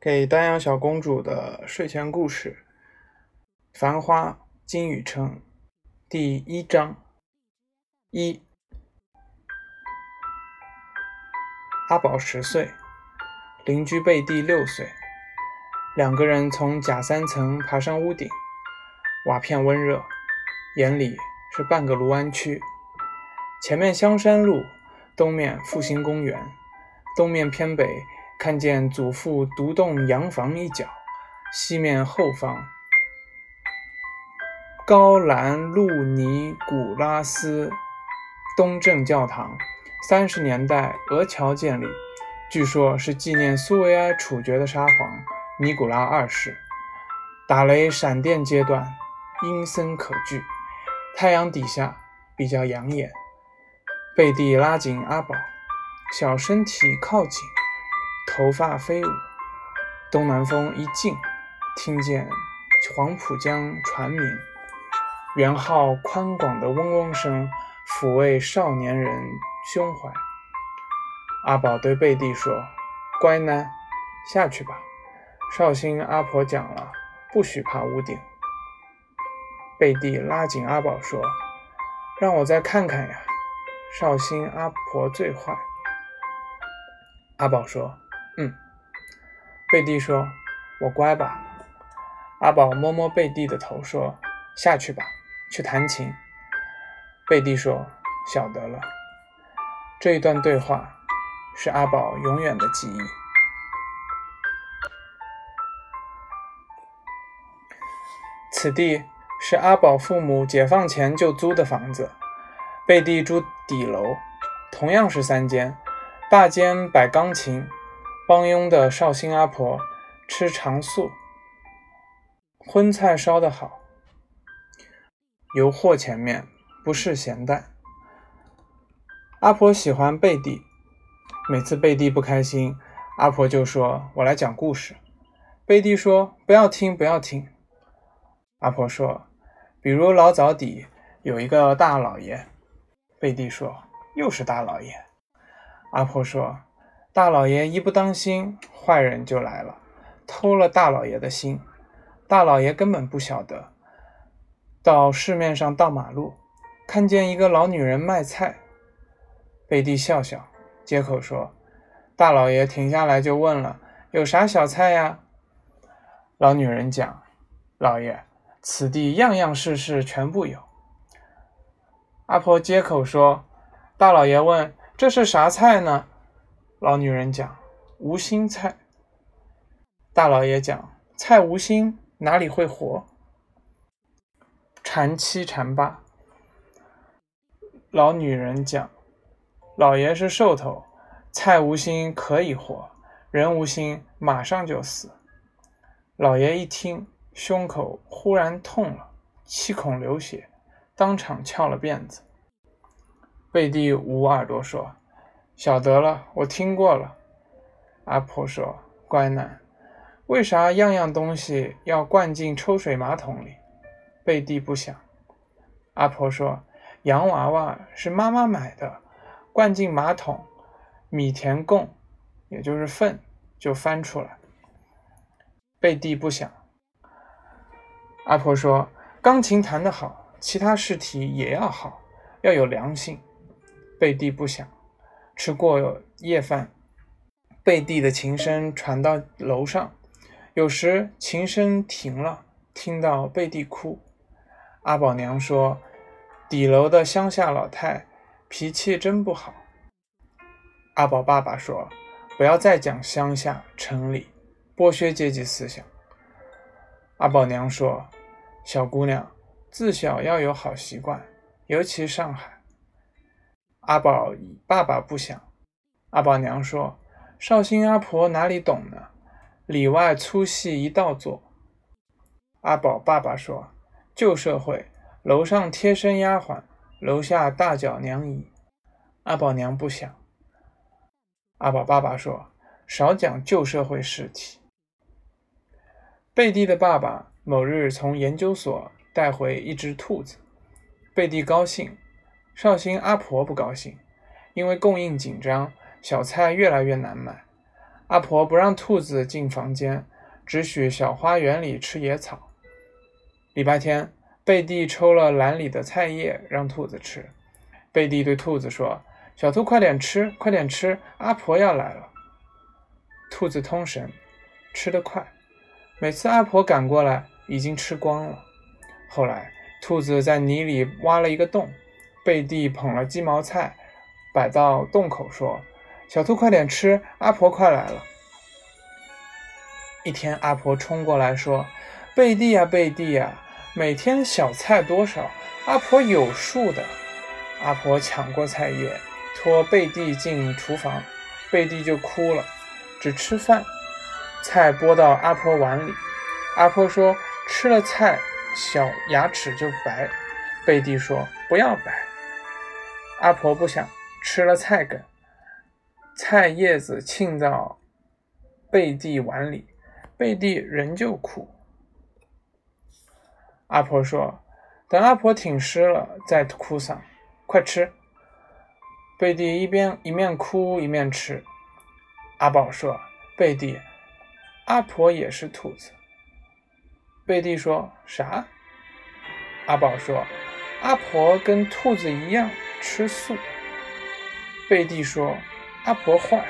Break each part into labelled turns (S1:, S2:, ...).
S1: 给丹阳小公主的睡前故事《繁花》金宇澄第一章一。阿宝十岁，邻居贝蒂六岁，两个人从假三层爬上屋顶，瓦片温热，眼里是半个卢湾区。前面香山路，东面复兴公园，东面偏北。看见祖父独栋洋房一角，西面后方高兰路尼古拉斯东正教堂，三十年代俄侨建立，据说是纪念苏维埃处决的沙皇尼古拉二世。打雷闪电阶段，阴森可惧，太阳底下比较养眼。贝蒂拉紧阿宝，小身体靠紧。头发飞舞，东南风一劲，听见黄浦江船鸣，元号宽广的嗡嗡声抚慰少年人胸怀。阿宝对贝蒂说：“乖呢，下去吧。绍兴阿婆讲了，不许爬屋顶。”贝蒂拉紧阿宝说：“让我再看看呀。绍兴阿婆最坏。”阿宝说。嗯，贝蒂说：“我乖吧。”阿宝摸摸贝蒂的头说：“下去吧，去弹琴。”贝蒂说：“晓得了。”这一段对话是阿宝永远的记忆。此地是阿宝父母解放前就租的房子，贝蒂住底楼，同样是三间，大间摆钢琴。帮佣的绍兴阿婆吃长素，荤菜烧得好，油货前面不是咸蛋。阿婆喜欢贝蒂，每次贝蒂不开心，阿婆就说：“我来讲故事。”贝蒂说：“不要听，不要听。”阿婆说：“比如老早底有一个大老爷。”贝蒂说：“又是大老爷。”阿婆说。大老爷一不当心，坏人就来了，偷了大老爷的心。大老爷根本不晓得，到市面上倒马路，看见一个老女人卖菜。贝蒂笑笑，接口说：“大老爷停下来就问了，有啥小菜呀？”老女人讲：“老爷，此地样样事事全部有。”阿婆接口说：“大老爷问，这是啥菜呢？”老女人讲：“无心菜。”大老爷讲：“菜无心，哪里会活？”馋七馋八。老女人讲：“老爷是兽头，菜无心可以活，人无心马上就死。”老爷一听，胸口忽然痛了，七孔流血，当场翘了辫子。贝蒂捂耳朵说。晓得了，我听过了。阿婆说：“乖囡，为啥样样东西要灌进抽水马桶里？”贝蒂不想。阿婆说：“洋娃娃是妈妈买的，灌进马桶，米田共，也就是粪，就翻出来。”贝蒂不想。阿婆说：“钢琴弹得好，其他试题也要好，要有良心。”贝蒂不想。吃过夜饭，贝蒂的琴声传到楼上，有时琴声停了，听到贝蒂哭。阿宝娘说：“底楼的乡下老太脾气真不好。”阿宝爸爸说：“不要再讲乡下城里剥削阶级思想。”阿宝娘说：“小姑娘自小要有好习惯，尤其上海。”阿宝爸爸不想，阿宝娘说：“绍兴阿婆哪里懂呢？里外粗细一道做。”阿宝爸爸说：“旧社会，楼上贴身丫鬟，楼下大脚娘姨。”阿宝娘不想。阿宝爸爸说：“少讲旧社会事体。”贝蒂的爸爸某日从研究所带回一只兔子，贝蒂高兴。绍兴阿婆不高兴，因为供应紧张，小菜越来越难买。阿婆不让兔子进房间，只许小花园里吃野草。礼拜天，贝蒂抽了篮里的菜叶让兔子吃。贝蒂对兔子说：“小兔，快点吃，快点吃，阿婆要来了。”兔子通神，吃得快。每次阿婆赶过来，已经吃光了。后来，兔子在泥里挖了一个洞，贝蒂捧了鸡毛菜，摆到洞口说。小兔，快点吃！阿婆快来了。一天，阿婆冲过来说：“贝蒂呀，贝蒂呀，每天小菜多少？阿婆有数的。”阿婆抢过菜叶，拖贝蒂进厨房，贝蒂就哭了，只吃饭。菜拨到阿婆碗里，阿婆说：“吃了菜，小牙齿就白。”贝蒂说：“不要白。”阿婆不想吃了菜梗。菜叶子浸到贝蒂碗里，贝蒂仍旧哭。阿婆说：“等阿婆挺湿了再哭丧，快吃。”贝蒂一边一面哭一面吃。阿宝说：“贝蒂，阿婆也是兔子。”贝蒂说：“啥？”阿宝说：“阿婆跟兔子一样吃素。”贝蒂说。阿婆坏。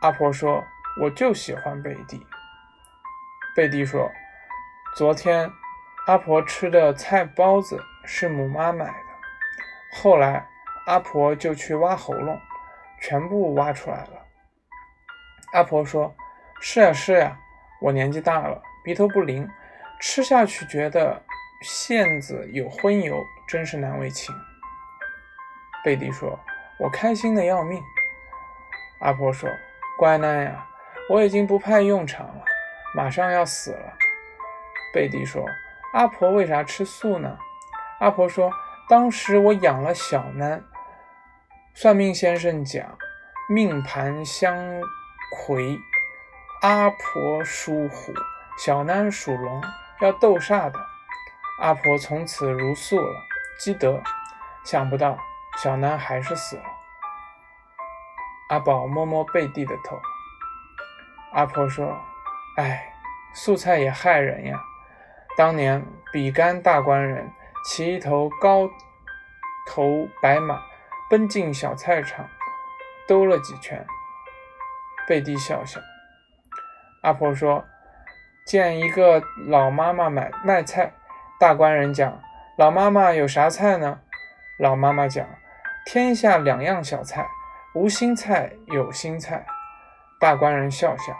S1: 阿婆说：“我就喜欢贝蒂。”贝蒂说：“昨天阿婆吃的菜包子是母妈买的，后来阿婆就去挖喉咙，全部挖出来了。”阿婆说：“是呀是呀，我年纪大了，鼻头不灵，吃下去觉得馅子有荤油，真是难为情。”贝蒂说。我开心的要命。阿婆说：“乖囡呀，我已经不派用场了，马上要死了。”贝蒂说：“阿婆为啥吃素呢？”阿婆说：“当时我养了小囡，算命先生讲，命盘相魁，阿婆属虎，小囡属龙，要斗煞的。阿婆从此如素了，积德。想不到。”小男还是死了。阿宝摸摸贝蒂的头。阿婆说：“哎，素菜也害人呀。当年比干大官人骑一头高头白马，奔进小菜场，兜了几圈。”贝蒂笑笑。阿婆说：“见一个老妈妈买卖菜，大官人讲：‘老妈妈有啥菜呢？’老妈妈讲。”天下两样小菜，无心菜有心菜。大官人笑笑。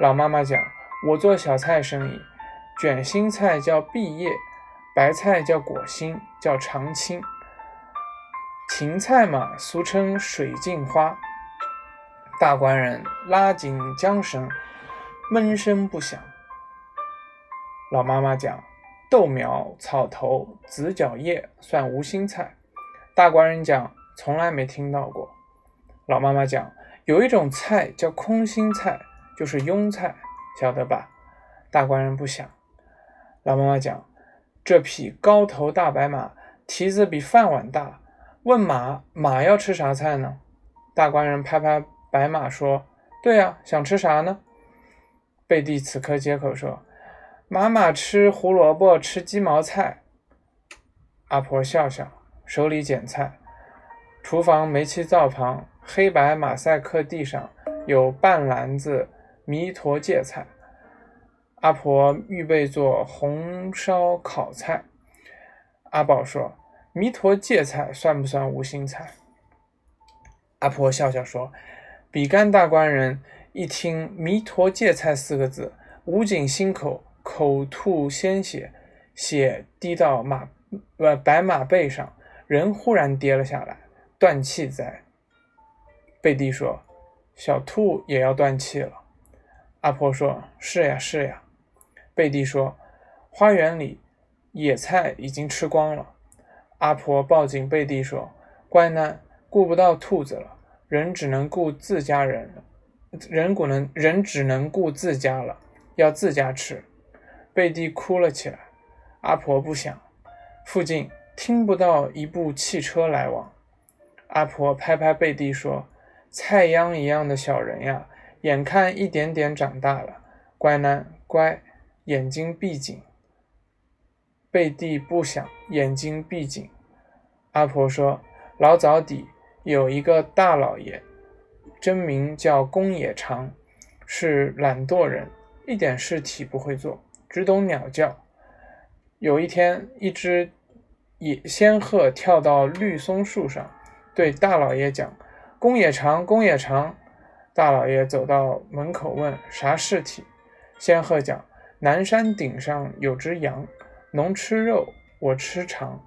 S1: 老妈妈讲：“我做小菜生意，卷心菜叫碧叶，白菜叫果心，叫长青。芹菜嘛，俗称水镜花。”大官人拉紧缰绳，闷声不响。老妈妈讲：“豆苗、草头、紫角叶算无心菜。”大官人讲，从来没听到过。老妈妈讲，有一种菜叫空心菜，就是庸菜，晓得吧？大官人不想。老妈妈讲，这匹高头大白马，蹄子比饭碗大。问马，马要吃啥菜呢？大官人拍拍白马说：“对呀，想吃啥呢？”贝蒂此刻接口说：“妈妈吃胡萝卜，吃鸡毛菜。”阿婆笑笑。手里捡菜，厨房煤气灶旁黑白马赛克地上有半篮子弥陀芥菜，阿婆预备做红烧烤菜。阿宝说：“弥陀芥菜算不算无心菜？”阿婆笑笑说：“比干大官人一听‘弥陀芥菜’四个字，捂紧心口，口吐鲜血，血滴到马呃白马背上。”人忽然跌了下来，断气在。贝蒂说：“小兔也要断气了。”阿婆说：“是呀，是呀。”贝蒂说：“花园里野菜已经吃光了。”阿婆抱紧贝蒂说：“乖囡，顾不到兔子了，人只能顾自家人了。人只能人只能顾自家了，要自家吃。”贝蒂哭了起来。阿婆不想，附近。听不到一部汽车来往，阿婆拍拍贝蒂说：“菜秧一样的小人呀，眼看一点点长大了，乖囡乖，眼睛闭紧。贝蒂不想眼睛闭紧。阿婆说：“老早底有一个大老爷，真名叫公野长，是懒惰人，一点事体不会做，只懂鸟叫。有一天，一只野仙鹤跳到绿松树上，对大老爷讲：‘公野长，公野长。’大老爷走到门口问：‘啥事体？’仙鹤讲：‘南山顶上有只羊，侬吃肉，我吃肠。’”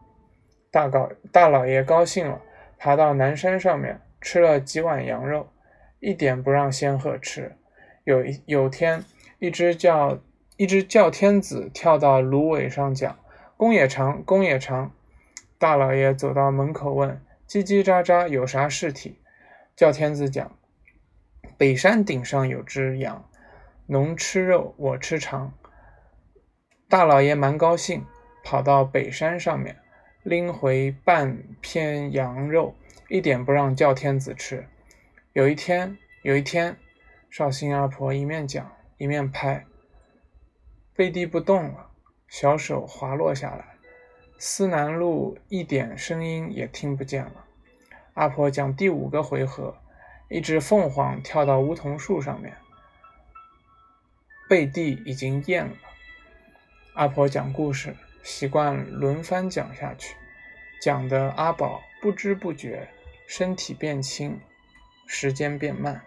S1: 大高大老爷高兴了，爬到南山上面吃了几碗羊肉，一点不让仙鹤吃。有一有天，一只叫一只叫天子跳到芦苇上讲：“公也长，公也长。”大老爷走到门口问：“叽叽喳喳有啥事体？”叫天子讲：“北山顶上有只羊，侬吃肉，我吃肠。”大老爷蛮高兴，跑到北山上面。拎回半片羊肉，一点不让叫天子吃。有一天，有一天，绍兴阿婆一面讲一面拍，背地不动了，小手滑落下来，思南路一点声音也听不见了。阿婆讲第五个回合，一只凤凰跳到梧桐树上面，背地已经咽了。阿婆讲故事。习惯轮番讲下去，讲的阿宝不知不觉身体变轻，时间变慢。